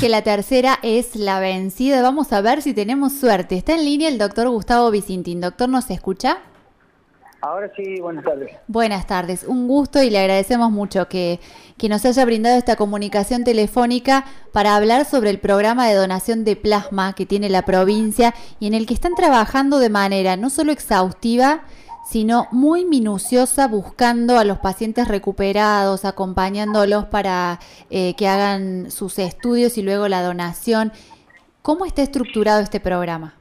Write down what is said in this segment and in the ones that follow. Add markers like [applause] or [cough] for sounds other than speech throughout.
Que la tercera es la vencida. Vamos a ver si tenemos suerte. Está en línea el doctor Gustavo Vicintín. Doctor, ¿nos escucha? Ahora sí, buenas tardes. Buenas tardes, un gusto y le agradecemos mucho que, que, nos haya brindado esta comunicación telefónica para hablar sobre el programa de donación de plasma que tiene la provincia y en el que están trabajando de manera no solo exhaustiva, sino muy minuciosa buscando a los pacientes recuperados, acompañándolos para eh, que hagan sus estudios y luego la donación. ¿Cómo está estructurado este programa?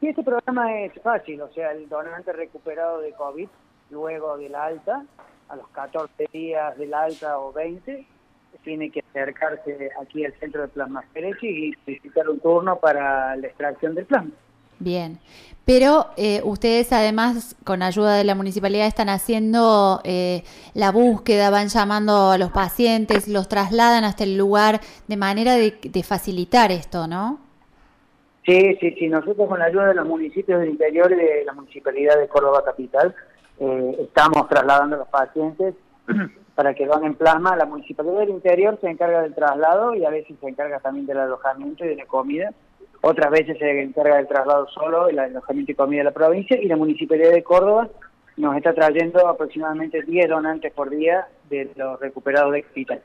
Sí, este programa es fácil, o sea, el donante recuperado de COVID, luego de la alta, a los 14 días de la alta o 20, tiene que acercarse aquí al centro de plasma y visitar un turno para la extracción del plasma. Bien, pero eh, ustedes además con ayuda de la municipalidad están haciendo eh, la búsqueda, van llamando a los pacientes, los trasladan hasta el lugar de manera de, facilitar esto, ¿no? Sí, sí, sí. Nosotros con la ayuda de los municipios del interior y de la municipalidad de Córdoba Capital eh, estamos trasladando a los pacientes [clears throat] para que donen plasma. La municipalidad del interior se encarga del traslado y a veces se encarga también del alojamiento y de la comida otras veces se encarga del traslado solo, el alojamiento y comida de la provincia, y la Municipalidad de Córdoba nos está trayendo aproximadamente 10 donantes por día de los recuperados de hospital.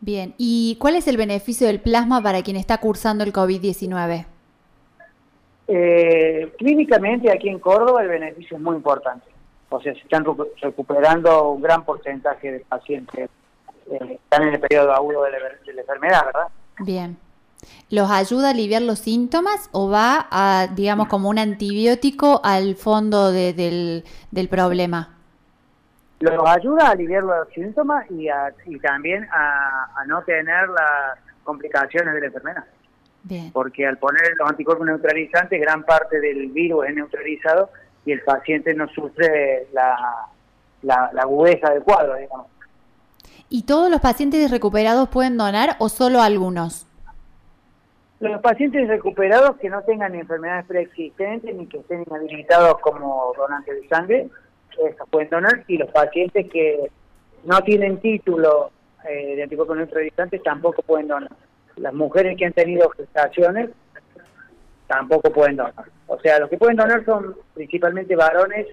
Bien, ¿y cuál es el beneficio del plasma para quien está cursando el COVID-19? Eh, clínicamente aquí en Córdoba el beneficio es muy importante. O sea, se están recuperando un gran porcentaje de pacientes que eh, están en el periodo agudo de la enfermedad, ¿verdad? Bien. ¿Los ayuda a aliviar los síntomas o va a, digamos, como un antibiótico al fondo del, problema? Los ayuda a aliviar los síntomas y, y también a, no tener las complicaciones de la enfermedad. Bien. Porque al poner los anticuerpos neutralizantes, gran parte del virus es neutralizado y el paciente no sufre la, la, la agudeza del cuadro, digamos. ¿Y todos los pacientes recuperados pueden donar o solo algunos? Los pacientes recuperados que no tengan enfermedades preexistentes ni que estén inhabilitados como donantes de sangre, pueden donar, y los pacientes que no tienen título eh, de anticuerpos neutralizantes tampoco pueden donar. Las mujeres que han tenido gestaciones tampoco pueden donar. O sea, los que pueden donar son principalmente varones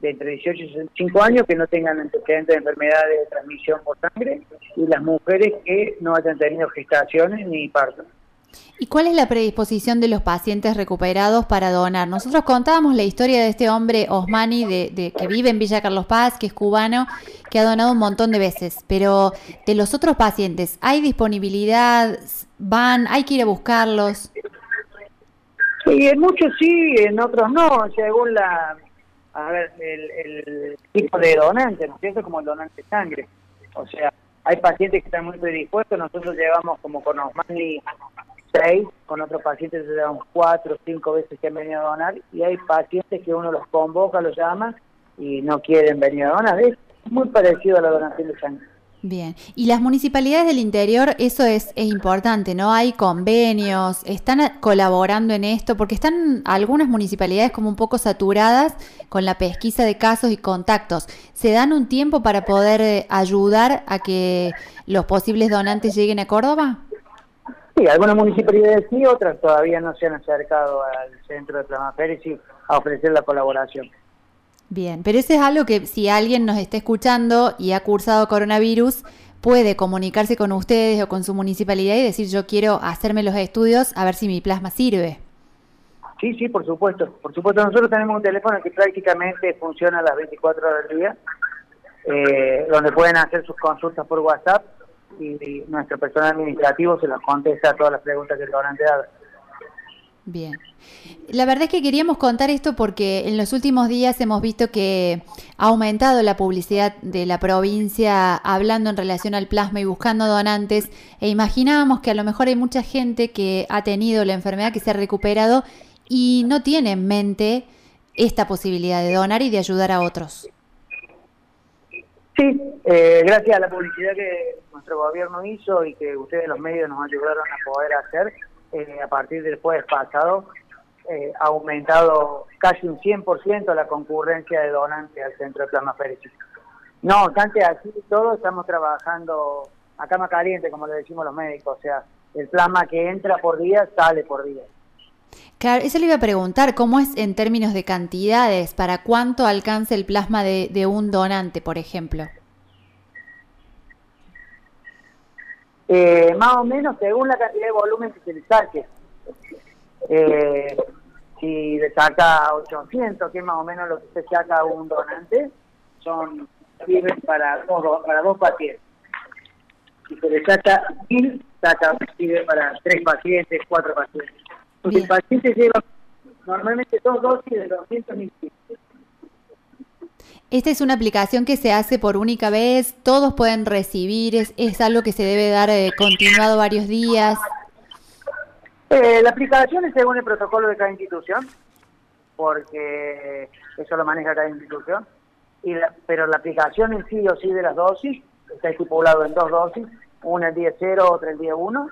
de entre 18 y 65 años que no tengan antecedentes de enfermedades de transmisión por sangre y las mujeres que no hayan tenido gestaciones ni partos. ¿Y cuál es la predisposición de los pacientes recuperados para donar? Nosotros contábamos la historia de este hombre Osmani de, que vive en Villa Carlos Paz, que es cubano, que ha donado un montón de veces, pero de los otros pacientes, ¿hay disponibilidad? ¿Van? ¿Hay que ir a buscarlos? Sí, en muchos sí, en otros no, según la, a ver, el, tipo de donante, ¿no es cierto? Como el donante de sangre. O sea, hay pacientes que están muy predispuestos, nosotros llevamos como con Osmani seis, con otros pacientes se dan cuatro o cinco veces que han venido a donar y hay pacientes que uno los convoca, los llama y no quieren venir a donar. Es muy parecido a la donación de sangre. Bien, y las municipalidades del interior, eso es, es importante, ¿no? Hay convenios, están colaborando en esto, porque están algunas municipalidades como un poco saturadas con la pesquisa de casos y contactos. ¿Se dan un tiempo para poder eh, ayudar a que los posibles donantes lleguen a Córdoba? Sí, algunas municipalidades sí, otras todavía no se han acercado al centro de y a ofrecer la colaboración. Bien, pero eso es algo que si alguien nos está escuchando y ha cursado coronavirus, puede comunicarse con ustedes o con su municipalidad y decir yo quiero hacerme los estudios a ver si mi plasma sirve. Sí, sí, por supuesto. Por supuesto, nosotros tenemos un teléfono que prácticamente funciona a las 24 horas del día, eh, donde pueden hacer sus consultas por WhatsApp y, nuestro personal administrativo se nos contesta todas las preguntas que el donante haga. Bien. La verdad es que queríamos contar esto porque en los últimos días hemos visto que ha aumentado la publicidad de la provincia hablando en relación al plasma y buscando donantes e imaginábamos que a lo mejor hay mucha gente que ha tenido la enfermedad, que se ha recuperado y no tiene en mente esta posibilidad de donar y de ayudar a otros. Sí, eh, gracias a la publicidad que nuestro gobierno hizo y que ustedes los medios nos ayudaron a poder hacer, eh, a partir del jueves pasado eh, ha aumentado casi un 100% la concurrencia de donantes al centro de plasma No obstante, así todo estamos trabajando a cama caliente, como le decimos los médicos, o sea, el plasma que entra por día sale por día. Claro, eso le iba a preguntar, ¿cómo es en términos de cantidades? ¿Para cuánto alcanza el plasma de, un donante, por ejemplo? Eh, más o menos según la cantidad de volumen que se le saque. Eh, si le saca 800, que es más o menos lo que se saca un donante, son sirven para dos, para dos pacientes. Si se le saca 1000, saca, sirve para tres pacientes, cuatro pacientes. Porque el paciente lleva normalmente dos dosis de 200 mililitros. Esta es una aplicación que se hace por única vez, todos pueden recibir, es, es algo que se debe dar eh, continuado varios días. Eh, la aplicación es según el protocolo de cada institución, porque eso lo maneja cada institución, y pero la aplicación en sí o sí de las dosis está estipulado en dos dosis, una el día 0, otra el día 1,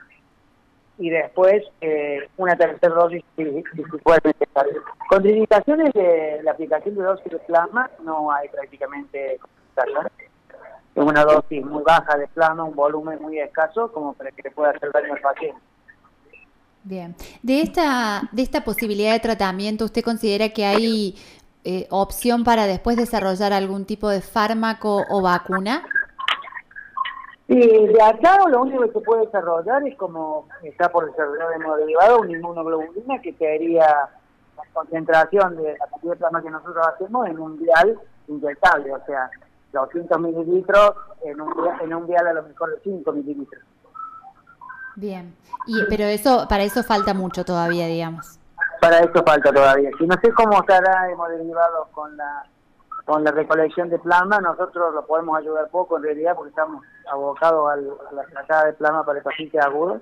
y después eh, una tercera dosis si, si puede necesario. Contraindicaciones de la aplicación de dosis de plasma no hay prácticamente Es una dosis muy baja de plasma, un volumen muy escaso como para que le pueda hacer daño al paciente. Bien. De esta, de esta posibilidad de tratamiento, ¿usted considera que hay eh, opción para después desarrollar algún tipo de fármaco o vacuna? Y de acá lo único que se puede desarrollar es como está por desarrollar de modo derivado una inmunoglobulina que sería la concentración de la cantidad de plasma que nosotros hacemos en un vial inyectable, o sea, 200 mililitros en un, en un vial a lo mejor de 5 mililitros. Bien, y, pero eso para eso falta mucho todavía, digamos. Para eso falta todavía. Si no sé cómo estará hemoderivados con la con la recolección de plasma, nosotros lo podemos ayudar poco en realidad porque estamos abocados a la sacada de plasma para el paciente agudo.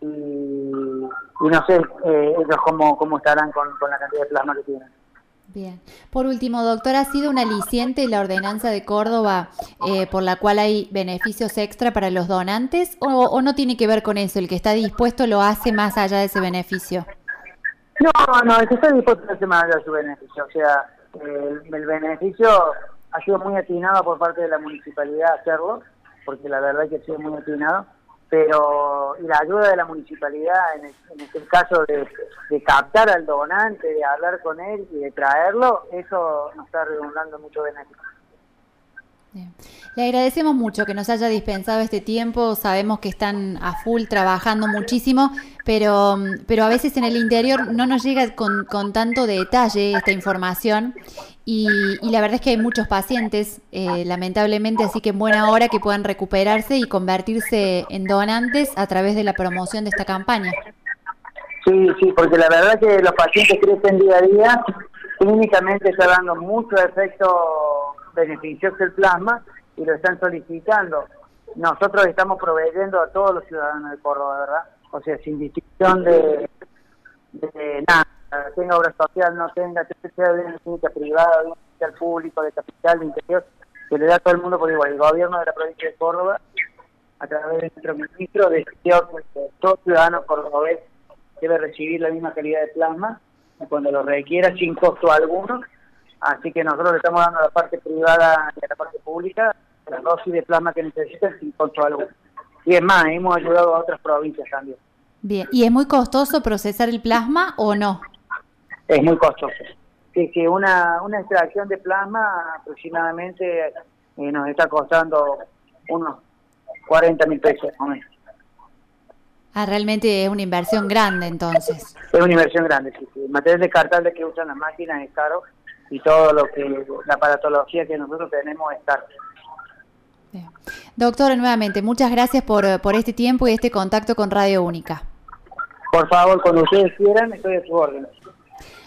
Y, y no sé eh, ellos cómo, cómo estarán con, con la cantidad de plasma que tienen. Bien. Por último, doctor, ¿ha sido una aliciente la ordenanza de Córdoba eh, por la cual hay beneficios extra para los donantes o, no tiene que ver con eso? ¿El que está dispuesto lo hace más allá de ese beneficio? No, no, el que está dispuesto lo hace más allá de su beneficio. O sea, el, el beneficio ha sido muy atinado por parte de la municipalidad hacerlo, porque la verdad que ha sido muy atinado pero la ayuda de la municipalidad en, en este caso de, captar al donante, de hablar con él y de traerlo, eso nos está redundando mucho beneficio. Le agradecemos mucho que nos haya dispensado este tiempo. Sabemos que están a full trabajando muchísimo, pero, pero a veces en el interior no nos llega con, con tanto detalle esta información. Y, la verdad es que hay muchos pacientes, eh, lamentablemente, así que en buena hora que puedan recuperarse y convertirse en donantes a través de la promoción de esta campaña. Sí, sí, porque la verdad que los pacientes crecen día a día, clínicamente está dando mucho efecto beneficioso el plasma y lo están solicitando. Nosotros estamos proveyendo a todos los ciudadanos de Córdoba, ¿verdad? O sea, sin distinción de, nada, tenga obra social, no tenga, sea de una privada, de un público, de capital, de interior, que le da a todo el mundo por igual. El gobierno de la provincia de Córdoba, a través de nuestro ministro, decidió que todo ciudadano cordobés debe recibir la misma calidad de plasma cuando lo requiera sin costo alguno Así que nosotros le estamos dando a la parte privada y a la parte pública la dosis de plasma que necesitan sin costo alguno. Y es más, hemos ayudado a otras provincias también. Bien, ¿y es muy costoso procesar el plasma o no? Es muy costoso. Que, que una, una extracción de plasma aproximadamente eh, nos está costando unos 40 mil pesos Ah, realmente es una inversión grande entonces. Es una inversión grande, sí. sí. El material descartable que usan las máquinas es caro y todo lo que la aparatología que nosotros tenemos está. Doctor, nuevamente, muchas gracias por, por este tiempo y este contacto con Radio Única. Por favor, cuando ustedes quieran, estoy a su orden.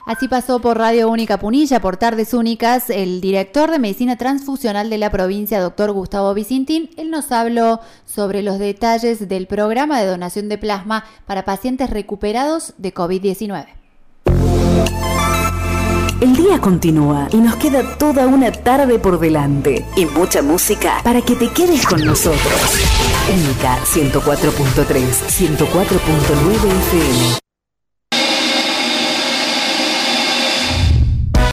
Así pasó por Radio Única Punilla, por Tardes Únicas, el director de Medicina Transfusional de la provincia, doctor Gustavo Vicintín. Él nos habló sobre los detalles del programa de donación de plasma para pacientes recuperados de COVID-19. El día continúa y nos queda toda una tarde por delante y mucha música para que te quedes con nosotros. Única 104.3, 104.9 FM.